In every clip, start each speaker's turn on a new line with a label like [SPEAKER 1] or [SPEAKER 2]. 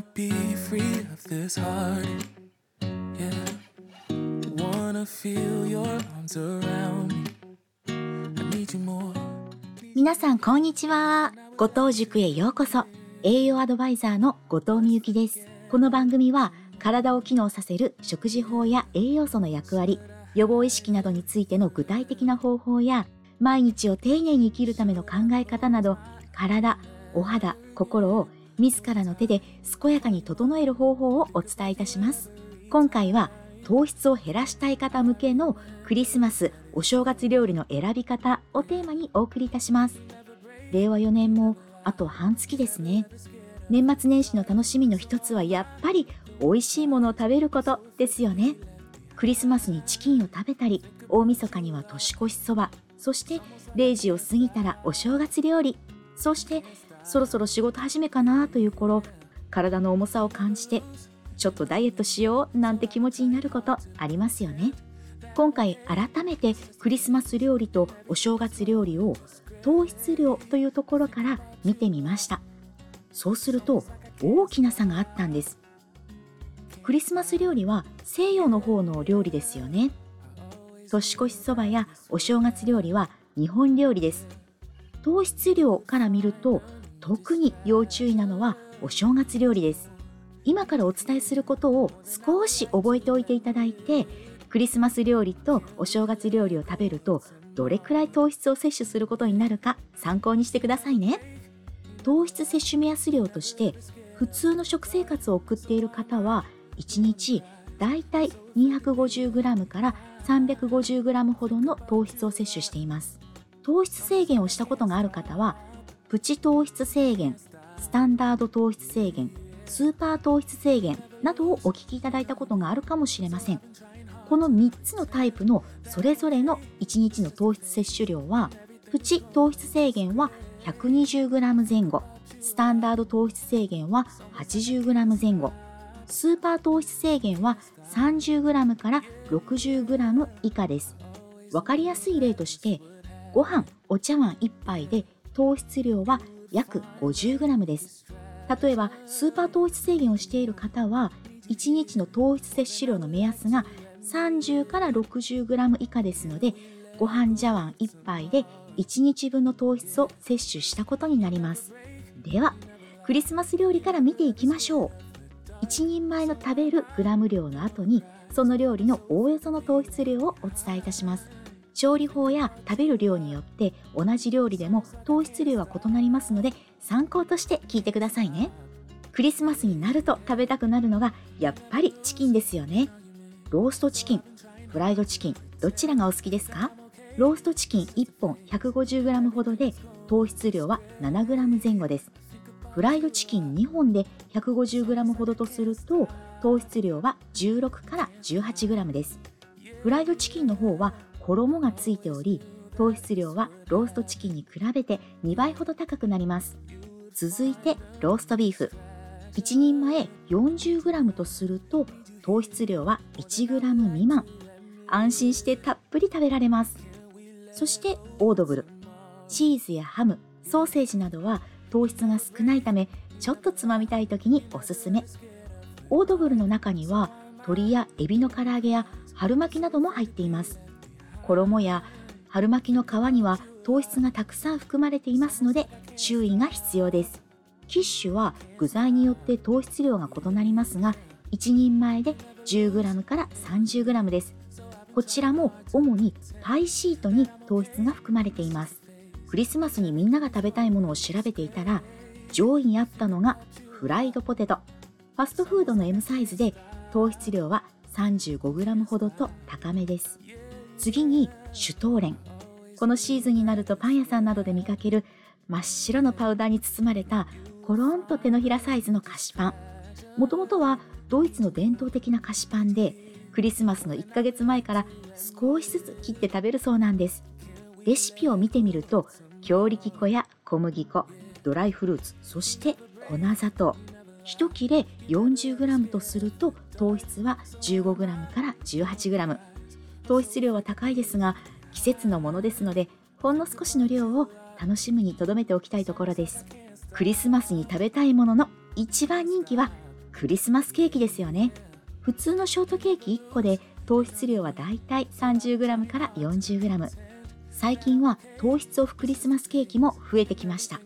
[SPEAKER 1] Wanna be free of this heart. Yeah. Wanna feel your arms around me. I need you more.
[SPEAKER 2] 皆さんこんにちは。後藤塾へようこそ。栄養アドバイザーの後藤美幸です。この番組は体を機能させる食事法や栄養素の役割、予防意識などについての具体的な方法や、毎日を丁寧に生きるための考え方など、体、お肌、心を自らの手で健やかに整える方法をお伝えいたします。今回は糖質を減らしたい方向けのクリスマスお正月料理の選び方をテーマにお送りいたします。令和4年もあと半月ですね。年末年始の楽しみの一つはやっぱり美味しいものを食べることですよね。クリスマスにチキンを食べたり、大晦日には年越しそば、そして0時を過ぎたらお正月料理、そしてそろそろ仕事始めかなという頃、体の重さを感じて、ちょっとダイエットしようなんて気持ちになることありますよね。今回改めてクリスマス料理とお正月料理を糖質量というところから見てみました。そうすると大きな差があったんです。クリスマス料理は西洋の方の料理ですよね。年越しそばやお正月料理は日本料理です。糖質量から見ると特に要注意なのはお正月料理です。今からお伝えすることを少し覚えておいていただいて、クリスマス料理とお正月料理を食べるとどれくらい糖質を摂取することになるか参考にしてくださいね。糖質摂取目安量として普通の食生活を送っている方は1日だいたい 250g から 350g ほどの糖質を摂取しています。糖質制限をしたことがある方はプチ糖質制限、スタンダード糖質制限、スーパー糖質制限などをお聞きいただいたことがあるかもしれません。この3つのタイプのそれぞれの1日の糖質摂取量は、プチ糖質制限は 120g 前後、スタンダード糖質制限は 80g 前後、スーパー糖質制限は 30g から 60g 以下です。わかりやすい例として、ご飯、お茶碗1杯で糖質量は約 50g です。例えば、スーパー糖質制限をしている方は、1日の糖質摂取量の目安が30から 60g 以下ですので、ご飯茶碗1杯で1日分の糖質を摂取したことになります。では、クリスマス料理から見ていきましょう。1人前の食べるグラム量の後に、その料理のおおよその糖質量をお伝えいたします。調理法や食べる量によって同じ料理でも糖質量は異なりますので参考として聞いてくださいね。クリスマスになると食べたくなるのがやっぱりチキンですよね。ローストチキン、フライドチキン、どちらがお好きですか？ローストチキン1本 150g ほどで糖質量は 7g 前後です。フライドチキン2本で 150g ほどとすると糖質量は16から 18g です。フライドチキンの方は衣がついており、糖質量はローストチキンに比べて2倍ほど高くなります。続いてローストビーフ。1人前 40g とすると糖質量は 1g 未満。安心してたっぷり食べられます。そしてオードブル。チーズやハム、ソーセージなどは糖質が少ないためちょっとつまみたい時におすすめ。オードブルの中には鶏やエビの唐揚げや春巻きなども入っています。衣や春巻きの皮には糖質がたくさん含まれていますので注意が必要です。キッシュは具材によって糖質量が異なりますが、1人前で 10g から 30g です。こちらも主にパイシートに糖質が含まれています。クリスマスにみんなが食べたいものを調べていたら、上位にあったのがフライドポテト。ファストフードの M サイズで糖質量は 35g ほどと高めです。次にシュトーレン。このシーズンになるとパン屋さんなどで見かける真っ白のパウダーに包まれたコロンと手のひらサイズの菓子パン。もともとはドイツの伝統的な菓子パンで、クリスマスの1ヶ月前から少しずつ切って食べるそうなんです。レシピを見てみると、強力粉や小麦粉、ドライフルーツ、そして粉砂糖。1切れ 40g とすると糖質は 15g から 18g。糖質量は高いですが、季節のものですので、ほんの少しの量を楽しむに留めておきたいところです。クリスマスに食べたいものの一番人気はクリスマスケーキですよね。普通のショートケーキ1個で糖質量はだいたい 30g から 40g。最近は糖質オフクリスマスケーキも増えてきました。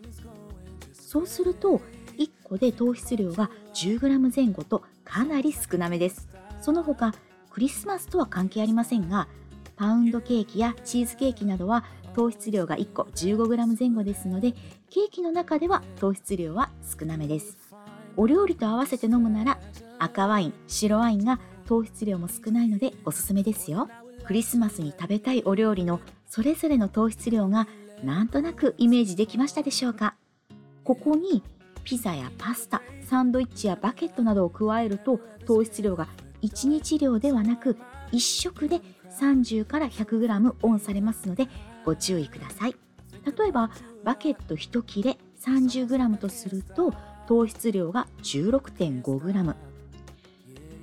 [SPEAKER 2] そうすると1個で糖質量が 10g 前後とかなり少なめです。その他クリスマスとは関係ありませんがパウンドケーキやチーズケーキなどは糖質量が1個 15g 前後ですのでケーキの中では糖質量は少なめです。お料理と合わせて飲むなら赤ワイン白ワインが糖質量も少ないのでおすすめですよ。クリスマスに食べたいお料理のそれぞれの糖質量がなんとなくイメージできましたでしょうか？ここにピザやパスタサンドイッチやバケットなどを加えると糖質量が1日量ではなく1食で30から 100g オンされますのでご注意ください。例えばバケット1切れ 30g とすると糖質量が 16.5g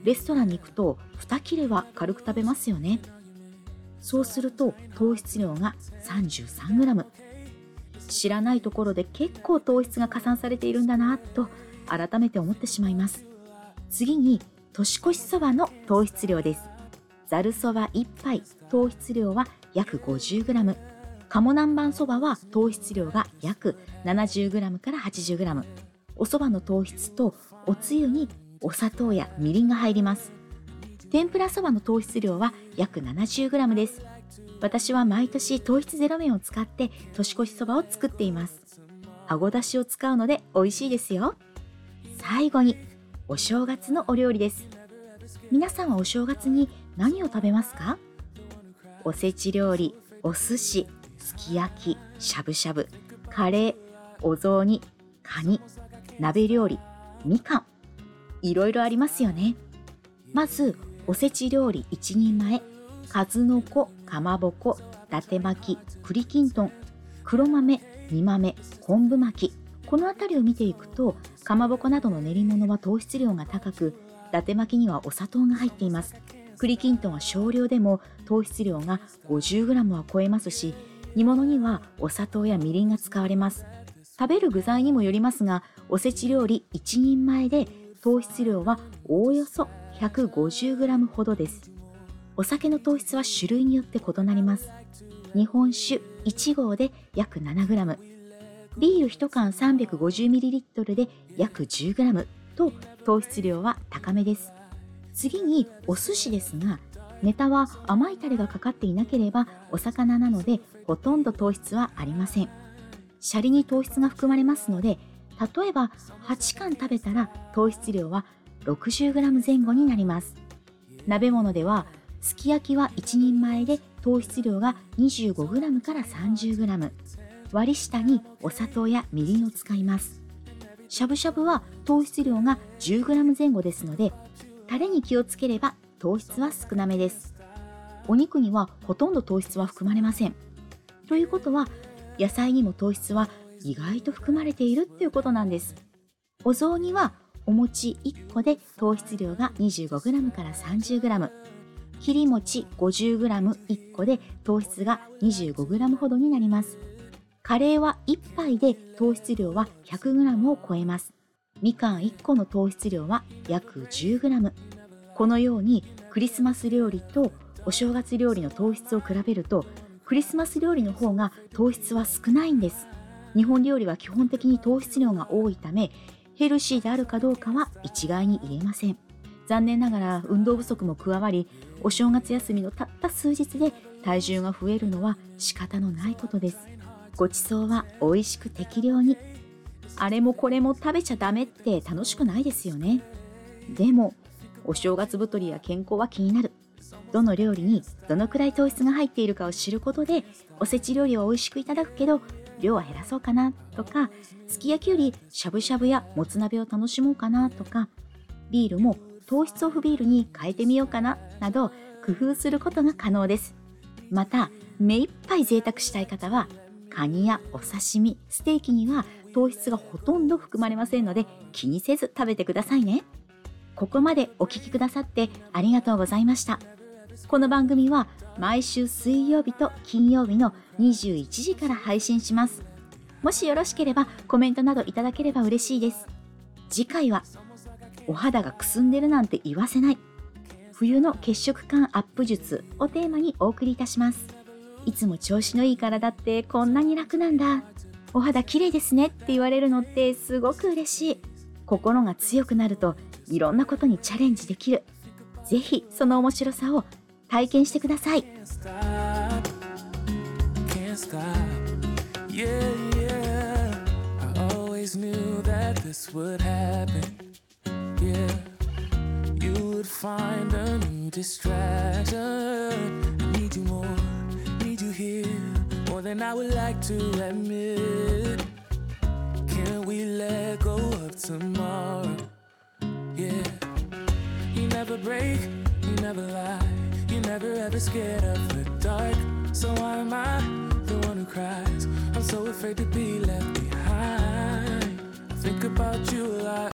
[SPEAKER 2] レストランに行くと2切れは軽く食べますよね。そうすると糖質量が 33g 知らないところで結構糖質が加算されているんだなと改めて思ってしまいます。次に年越しそばの糖質量です。ざるそば1杯、糖質量は約 50g。鴨南蛮そばは糖質量が約 70g から 80g。お蕎麦の糖質とおつゆにお砂糖やみりんが入ります。天ぷらそばの糖質量は約 70g です。私は毎年糖質ゼロ麺を使って年越しそばを作っています。あごだしを使うので美味しいですよ。最後にお正月のお料理です。皆さんはお正月に何を食べますか？おせち料理お寿司すき焼きしゃぶしゃぶカレーお雑煮カニ鍋料理みかんいろいろありますよね。まずおせち料理1人前数の子かまぼこ伊達巻き栗きんとん黒豆煮豆昆布巻き。この辺りを見ていくとかまぼこなどの練り物は糖質量が高く伊達巻きにはお砂糖が入っています。栗きんとんは少量でも糖質量が 50g は超えますし煮物にはお砂糖やみりんが使われます。食べる具材にもよりますがおせち料理1人前で糖質量はおおよそ 150g ほどです。お酒の糖質は種類によって異なります。日本酒1合で約 7g ビール1缶 350ml で約 10g と糖質量は高めです。次にお寿司ですが、ネタは甘いタレがかかっていなければお魚なのでほとんど糖質はありません。シャリに糖質が含まれますので、例えば8缶食べたら糖質量は 60g 前後になります。鍋物ではすき焼きは1人前で糖質量が 25g から 30g 割り下にお砂糖やみりんを使います。しゃぶしゃぶは糖質量が 10g 前後ですので、タレに気をつければ糖質は少なめです。お肉にはほとんど糖質は含まれません。ということは、野菜にも糖質は意外と含まれているっていうことなんです。お雑煮はお餅1個で糖質量が 25g から 30g。切り餅 50g1 個で糖質が 25g ほどになります。カレーは1杯で糖質量は 100g を超えます。みかん1個の糖質量は約 10g。このようにクリスマス料理とお正月料理の糖質を比べるとクリスマス料理の方が糖質は少ないんです。日本料理は基本的に糖質量が多いためヘルシーであるかどうかは一概に言えません。残念ながら運動不足も加わりお正月休みのたった数日で体重が増えるのは仕方のないことです。ごちそうは美味しく適量に。あれもこれも食べちゃダメって楽しくないですよね。でも、お正月太りや健康は気になる。どの料理にどのくらい糖質が入っているかを知ることで、おせち料理は美味しくいただくけど、量は減らそうかなとか、すき焼きよりしゃぶしゃぶやもつ鍋を楽しもうかなとか、ビールも糖質オフビールに変えてみようかななど工夫することが可能です。また、目いっぱい贅沢したい方はカニやお刺身、ステーキには糖質がほとんど含まれませんので気にせず食べてくださいね。ここまでお聴きくださってありがとうございました。この番組は毎週水曜日と金曜日の21時から配信します。もしよろしければコメントなどいただければ嬉しいです。次回はお肌がくすんでるなんて言わせない冬の血色感アップ術をテーマにお送りいたしますいつも調子のいい体ってこんなに楽なんだ。お肌綺麗ですねって言われるのってすごく嬉しい。心が強くなるといろんなことにチャレンジできる。ぜひその面白さを体験してください。
[SPEAKER 1] find a here more than I would like to admit. Can we let go of tomorrow? Yeah. You never break, you never lie, you never ever scared of the dark. So why am I the one who cries? I'm so afraid to be left behind. I think about you a lot